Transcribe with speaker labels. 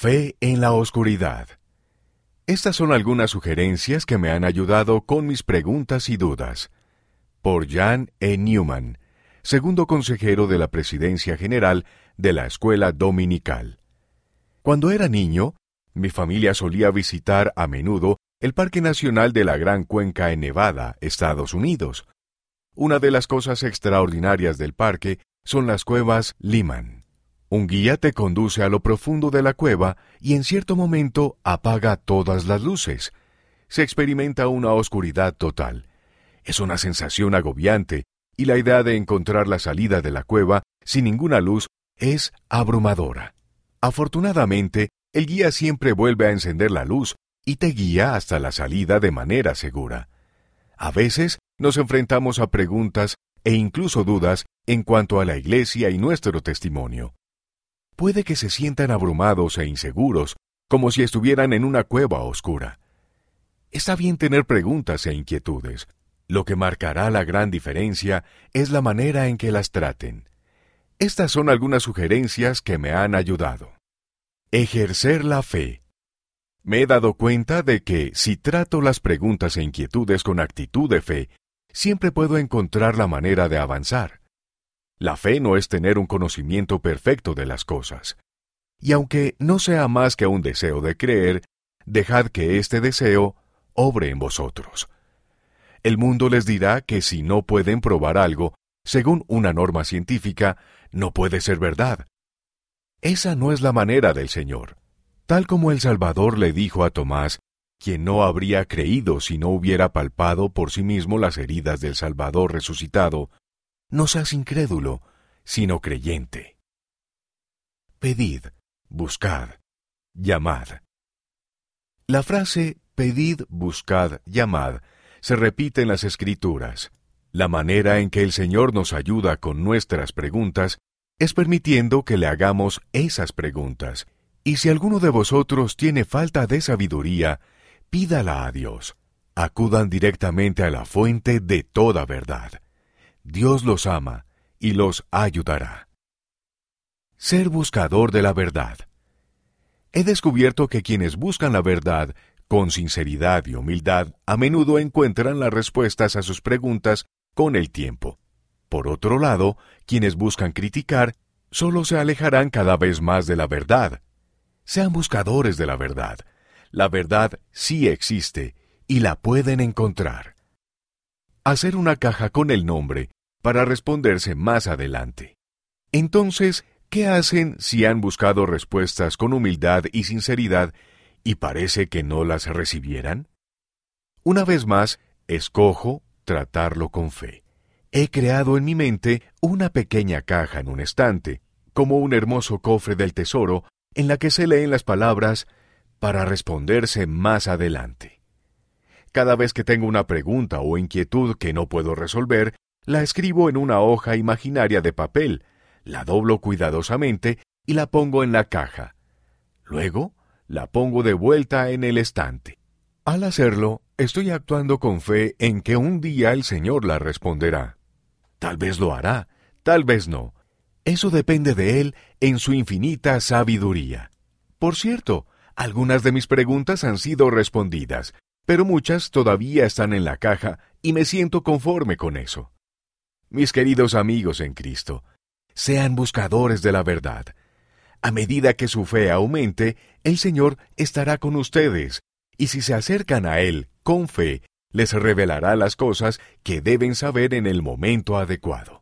Speaker 1: Fe en la oscuridad. Estas son algunas sugerencias que me han ayudado con mis preguntas y dudas. Por Jan E. Newman, segundo consejero de la Presidencia General de la Escuela Dominical. Cuando era niño, mi familia solía visitar a menudo el Parque Nacional de la Gran Cuenca en Nevada, Estados Unidos. Una de las cosas extraordinarias del parque son las cuevas Liman. Un guía te conduce a lo profundo de la cueva y en cierto momento apaga todas las luces. Se experimenta una oscuridad total. Es una sensación agobiante y la idea de encontrar la salida de la cueva sin ninguna luz es abrumadora. Afortunadamente, el guía siempre vuelve a encender la luz y te guía hasta la salida de manera segura. A veces nos enfrentamos a preguntas e incluso dudas en cuanto a la Iglesia y nuestro testimonio puede que se sientan abrumados e inseguros, como si estuvieran en una cueva oscura. Está bien tener preguntas e inquietudes. Lo que marcará la gran diferencia es la manera en que las traten. Estas son algunas sugerencias que me han ayudado. Ejercer la fe. Me he dado cuenta de que si trato las preguntas e inquietudes con actitud de fe, siempre puedo encontrar la manera de avanzar. La fe no es tener un conocimiento perfecto de las cosas. Y aunque no sea más que un deseo de creer, dejad que este deseo obre en vosotros. El mundo les dirá que si no pueden probar algo, según una norma científica, no puede ser verdad. Esa no es la manera del Señor. Tal como el Salvador le dijo a Tomás, quien no habría creído si no hubiera palpado por sí mismo las heridas del Salvador resucitado, no seas incrédulo, sino creyente. Pedid, buscad, llamad. La frase pedid, buscad, llamad se repite en las Escrituras. La manera en que el Señor nos ayuda con nuestras preguntas es permitiendo que le hagamos esas preguntas. Y si alguno de vosotros tiene falta de sabiduría, pídala a Dios. Acudan directamente a la fuente de toda verdad. Dios los ama y los ayudará. Ser buscador de la verdad. He descubierto que quienes buscan la verdad con sinceridad y humildad a menudo encuentran las respuestas a sus preguntas con el tiempo. Por otro lado, quienes buscan criticar solo se alejarán cada vez más de la verdad. Sean buscadores de la verdad. La verdad sí existe y la pueden encontrar. Hacer una caja con el nombre para responderse más adelante. Entonces, ¿qué hacen si han buscado respuestas con humildad y sinceridad y parece que no las recibieran? Una vez más, escojo tratarlo con fe. He creado en mi mente una pequeña caja en un estante, como un hermoso cofre del tesoro, en la que se leen las palabras para responderse más adelante. Cada vez que tengo una pregunta o inquietud que no puedo resolver, la escribo en una hoja imaginaria de papel, la doblo cuidadosamente y la pongo en la caja. Luego, la pongo de vuelta en el estante. Al hacerlo, estoy actuando con fe en que un día el Señor la responderá. Tal vez lo hará, tal vez no. Eso depende de Él en su infinita sabiduría. Por cierto, algunas de mis preguntas han sido respondidas, pero muchas todavía están en la caja y me siento conforme con eso. Mis queridos amigos en Cristo, sean buscadores de la verdad. A medida que su fe aumente, el Señor estará con ustedes, y si se acercan a Él con fe, les revelará las cosas que deben saber en el momento adecuado.